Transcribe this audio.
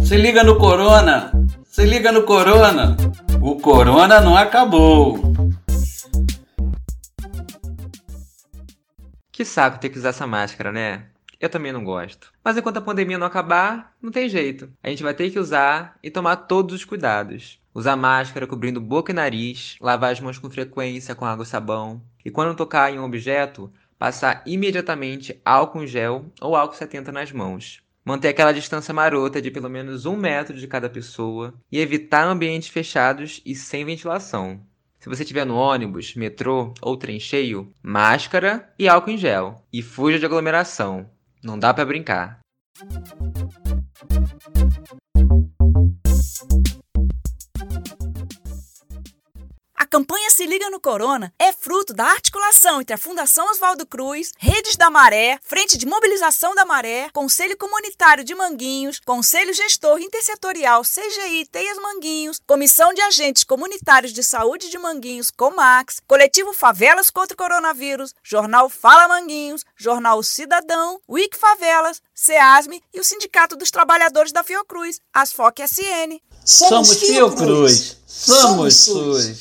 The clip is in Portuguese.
Se liga no Corona! Se liga no Corona! O Corona não acabou! Que saco ter que usar essa máscara, né? Eu também não gosto. Mas enquanto a pandemia não acabar, não tem jeito. A gente vai ter que usar e tomar todos os cuidados. Usar máscara cobrindo boca e nariz, lavar as mãos com frequência com água e sabão. E quando tocar em um objeto, passar imediatamente álcool em gel ou álcool 70 nas mãos. Manter aquela distância marota de pelo menos um metro de cada pessoa e evitar ambientes fechados e sem ventilação. Se você estiver no ônibus, metrô ou trem cheio, máscara e álcool em gel. E fuja de aglomeração. Não dá para brincar. Campanha Se Liga no Corona é fruto da articulação entre a Fundação Oswaldo Cruz, Redes da Maré, Frente de Mobilização da Maré, Conselho Comunitário de Manguinhos, Conselho Gestor Intersetorial CGI Teias Manguinhos, Comissão de Agentes Comunitários de Saúde de Manguinhos, Comax, Coletivo Favelas contra o Coronavírus, Jornal Fala Manguinhos, Jornal Cidadão, Wiki Favelas, SEASME e o Sindicato dos Trabalhadores da Fiocruz, Asfoc SN. Somos Fiocruz, somos SUS.